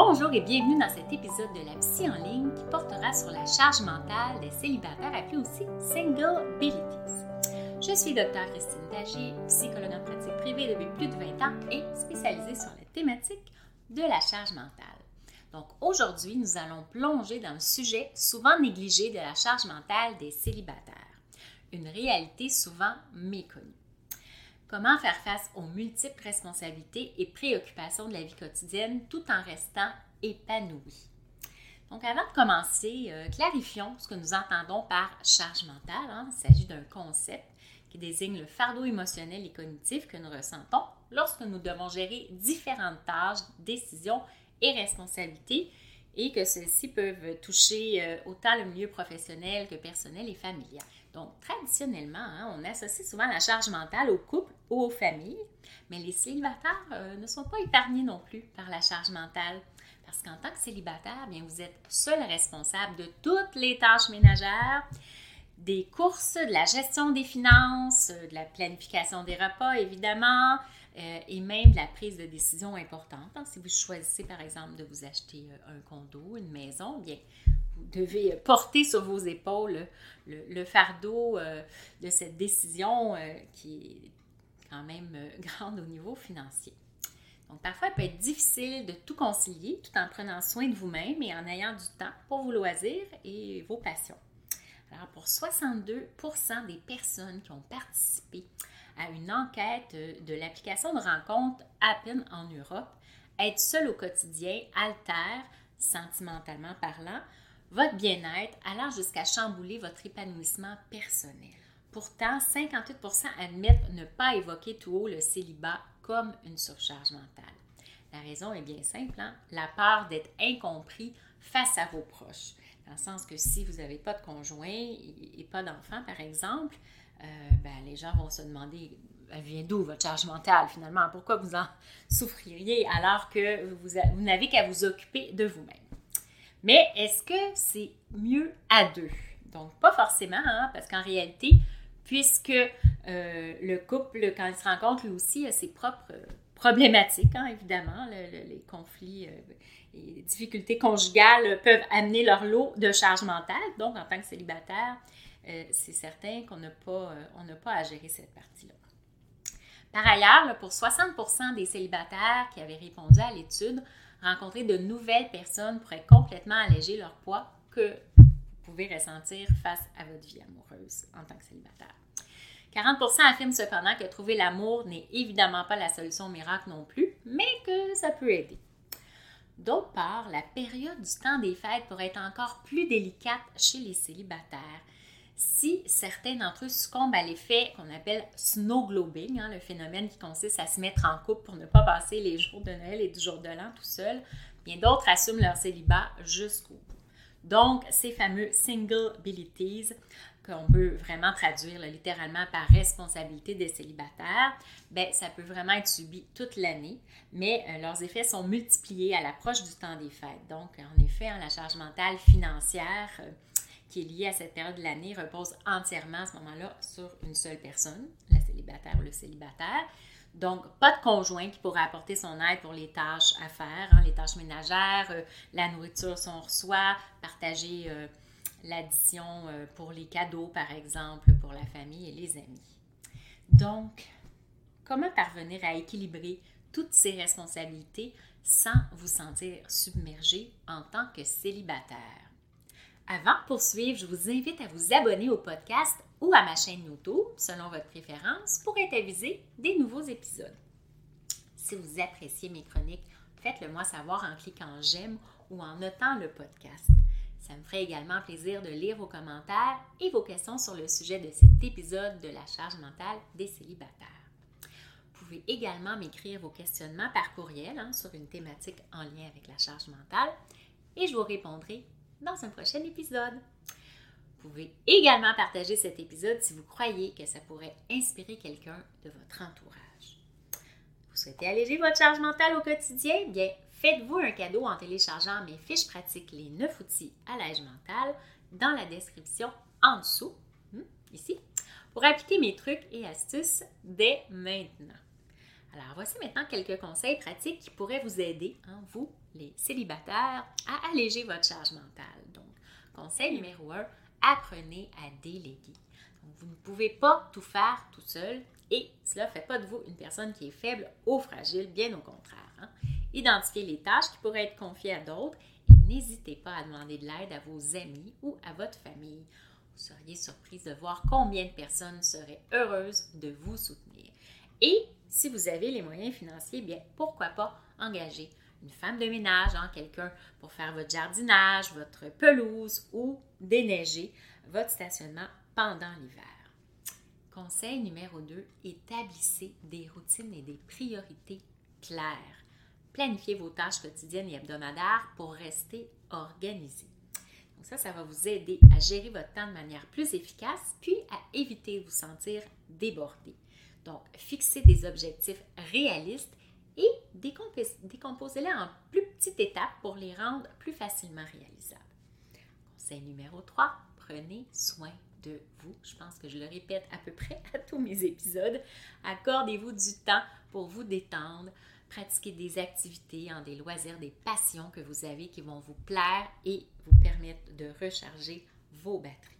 Bonjour et bienvenue dans cet épisode de la Psy en ligne qui portera sur la charge mentale des célibataires appelée aussi Single Abilities. Je suis Dr Christine Dagier, psychologue en pratique privée depuis plus de 20 ans et spécialisée sur la thématique de la charge mentale. Donc aujourd'hui, nous allons plonger dans le sujet souvent négligé de la charge mentale des célibataires, une réalité souvent méconnue. Comment faire face aux multiples responsabilités et préoccupations de la vie quotidienne tout en restant épanoui? Donc, avant de commencer, euh, clarifions ce que nous entendons par charge mentale. Hein. Il s'agit d'un concept qui désigne le fardeau émotionnel et cognitif que nous ressentons lorsque nous devons gérer différentes tâches, décisions et responsabilités et que celles-ci peuvent toucher euh, autant le milieu professionnel que personnel et familial. Donc, traditionnellement, hein, on associe souvent la charge mentale au couple ou aux familles, mais les célibataires euh, ne sont pas épargnés non plus par la charge mentale. Parce qu'en tant que célibataire, bien, vous êtes seul responsable de toutes les tâches ménagères, des courses, de la gestion des finances, de la planification des repas, évidemment, euh, et même de la prise de décision importante. Hein. si vous choisissez, par exemple, de vous acheter euh, un condo, une maison, bien, vous devez porter sur vos épaules le, fardeau euh, de cette décision qui est quand même grande au niveau financier. Donc, parfois, il peut être difficile de tout concilier tout en prenant soin de vous-même et en ayant du temps pour vos loisirs et vos passions. Alors, pour 62% des personnes qui ont participé à une enquête de l'application de rencontre Appen en Europe, être seul au quotidien altère, sentimentalement parlant, votre bien-être, allant jusqu'à chambouler votre épanouissement personnel. Pourtant, 58% admettent ne pas évoquer tout haut le célibat comme une surcharge mentale. La raison est bien simple, hein? la peur d'être incompris face à vos proches. Dans le sens que si vous n'avez pas de conjoint et pas d'enfant, par exemple, euh, ben, les gens vont se demander elle vient d'où votre charge mentale finalement? Pourquoi vous en souffririez alors que vous n'avez qu'à vous occuper de vous-même? Mais est-ce que c'est mieux à deux? Donc, pas forcément, hein, parce qu'en réalité, puisque euh, le couple, quand il se rencontre, lui aussi a ses propres problématiques, hein, évidemment, les conflits et les difficultés conjugales peuvent amener leur lot de charge mentale. Donc, en tant que célibataire, euh, c'est certain qu'on n'a pas, euh, pas à gérer cette partie-là. Par ailleurs, pour 60% des célibataires qui avaient répondu à l'étude, rencontrer de nouvelles personnes pourrait complètement alléger leur poids que vous pouvez ressentir face à votre vie amoureuse en tant que célibataire. 40% affirment cependant que trouver l'amour n'est évidemment pas la solution miracle non plus, mais que ça peut aider. D'autre part, la période du temps des fêtes pourrait être encore plus délicate chez les célibataires si certains d'entre eux succombent à l'effet qu'on appelle snowglobing, hein, le phénomène qui consiste à se mettre en couple pour ne pas passer les jours de Noël et du jour de l'an tout seul, bien d'autres assument leur célibat jusqu'au bout. Donc, ces fameux single abilities, qu'on peut vraiment traduire littéralement par responsabilité des célibataires, ben, ça peut vraiment être subi toute l'année, mais euh, leurs effets sont multipliés à l'approche du temps des fêtes. Donc, en effet, hein, la charge mentale financière, euh, qui est lié à cette période de l'année repose entièrement à ce moment-là sur une seule personne, la célibataire ou le célibataire. Donc, pas de conjoint qui pourrait apporter son aide pour les tâches à faire, hein, les tâches ménagères, euh, la nourriture si on reçoit, partager euh, l'addition euh, pour les cadeaux, par exemple, pour la famille et les amis. Donc, comment parvenir à équilibrer toutes ces responsabilités sans vous sentir submergé en tant que célibataire? Avant de poursuivre, je vous invite à vous abonner au podcast ou à ma chaîne YouTube, selon votre préférence, pour être avisé des nouveaux épisodes. Si vous appréciez mes chroniques, faites-le moi savoir en cliquant j'aime ou en notant le podcast. Ça me ferait également plaisir de lire vos commentaires et vos questions sur le sujet de cet épisode de la charge mentale des célibataires. Vous pouvez également m'écrire vos questionnements par courriel hein, sur une thématique en lien avec la charge mentale et je vous répondrai dans un prochain épisode. Vous pouvez également partager cet épisode si vous croyez que ça pourrait inspirer quelqu'un de votre entourage. Vous souhaitez alléger votre charge mentale au quotidien? Bien, faites-vous un cadeau en téléchargeant mes fiches pratiques Les 9 outils à l'âge mental dans la description en dessous, hmm, ici, pour appliquer mes trucs et astuces dès maintenant. Alors, voici maintenant quelques conseils pratiques qui pourraient vous aider, hein, vous, les célibataires, à alléger votre charge mentale. Donc, conseil numéro 1, apprenez à déléguer. vous ne pouvez pas tout faire tout seul et cela ne fait pas de vous une personne qui est faible ou fragile, bien au contraire. Hein. Identifiez les tâches qui pourraient être confiées à d'autres et n'hésitez pas à demander de l'aide à vos amis ou à votre famille. Vous seriez surprise de voir combien de personnes seraient heureuses de vous soutenir. Et si vous avez les moyens financiers, bien pourquoi pas engager une femme de ménage, hein, quelqu'un pour faire votre jardinage, votre pelouse ou déneiger votre stationnement pendant l'hiver. Conseil numéro 2, établissez des routines et des priorités claires. Planifiez vos tâches quotidiennes et hebdomadaires pour rester organisé. Donc ça, ça va vous aider à gérer votre temps de manière plus efficace, puis à éviter de vous sentir débordé. Donc, fixez des objectifs réalistes et décomposez-les en plus petites étapes pour les rendre plus facilement réalisables. Conseil numéro 3, prenez soin de vous. Je pense que je le répète à peu près à tous mes épisodes. Accordez-vous du temps pour vous détendre, pratiquer des activités, en des loisirs, des passions que vous avez qui vont vous plaire et vous permettre de recharger vos batteries.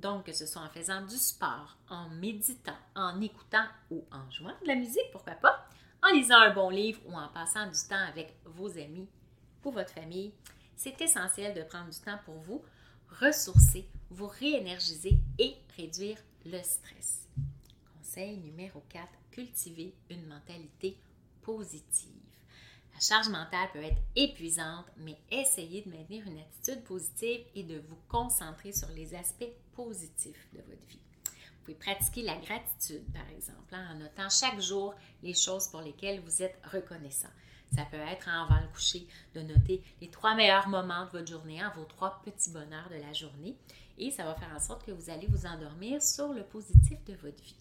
Donc, que ce soit en faisant du sport, en méditant, en écoutant ou en jouant de la musique, pourquoi pas, en lisant un bon livre ou en passant du temps avec vos amis ou votre famille, c'est essentiel de prendre du temps pour vous, ressourcer, vous réénergiser et réduire le stress. Conseil numéro 4, cultiver une mentalité positive. Charge mentale peut être épuisante, mais essayez de maintenir une attitude positive et de vous concentrer sur les aspects positifs de votre vie. Vous pouvez pratiquer la gratitude, par exemple, hein, en notant chaque jour les choses pour lesquelles vous êtes reconnaissant. Ça peut être hein, avant le coucher de noter les trois meilleurs moments de votre journée, vos trois petits bonheurs de la journée. Et ça va faire en sorte que vous allez vous endormir sur le positif de votre vie.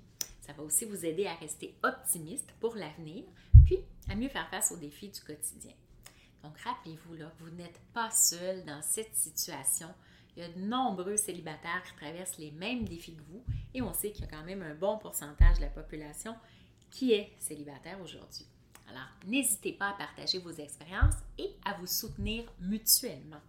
Ça va aussi vous aider à rester optimiste pour l'avenir, puis à mieux faire face aux défis du quotidien. Donc rappelez-vous là, vous n'êtes pas seul dans cette situation il y a de nombreux célibataires qui traversent les mêmes défis que vous et on sait qu'il y a quand même un bon pourcentage de la population qui est célibataire aujourd'hui. Alors, n'hésitez pas à partager vos expériences et à vous soutenir mutuellement.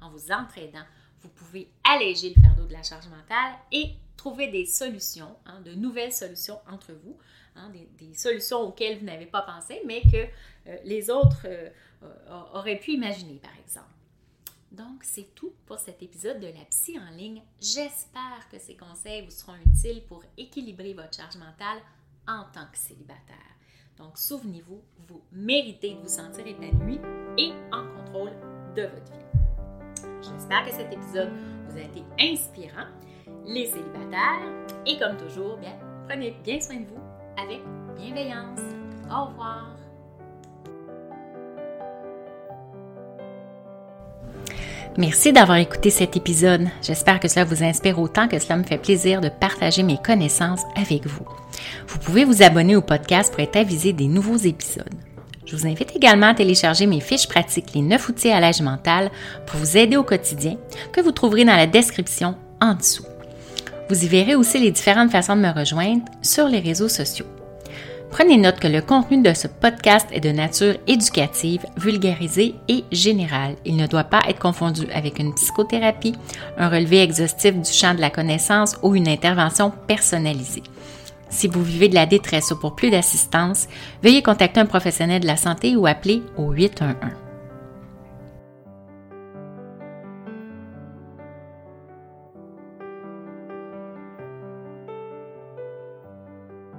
En vous entraidant, vous pouvez alléger le fardeau de la charge mentale et trouver des solutions, hein, de nouvelles solutions entre vous, hein, des, solutions auxquelles vous n'avez pas pensé, mais que euh, les autres euh, auraient pu imaginer, par exemple. Donc, c'est tout pour cet épisode de la psy en ligne. J'espère que ces conseils vous seront utiles pour équilibrer votre charge mentale en tant que célibataire. Donc, souvenez-vous, vous méritez de vous sentir épanoui et en contrôle de votre vie. J'espère que cet épisode vous a été inspirant. Les célibataires, et comme toujours, bien, prenez bien soin de vous avec bienveillance. Au revoir. Merci d'avoir écouté cet épisode. J'espère que cela vous inspire autant que cela me fait plaisir de partager mes connaissances avec vous. Vous pouvez vous abonner au podcast pour être avisé des nouveaux épisodes. Je vous invite également à télécharger mes fiches pratiques Les 9 outils à l'âge mental pour vous aider au quotidien que vous trouverez dans la description en dessous. Vous y verrez aussi les différentes façons de me rejoindre sur les réseaux sociaux. Prenez note que le contenu de ce podcast est de nature éducative, vulgarisée et générale. Il ne doit pas être confondu avec une psychothérapie, un relevé exhaustif du champ de la connaissance ou une intervention personnalisée. Si vous vivez de la détresse ou pour plus d'assistance, veuillez contacter un professionnel de la santé ou appeler au 811.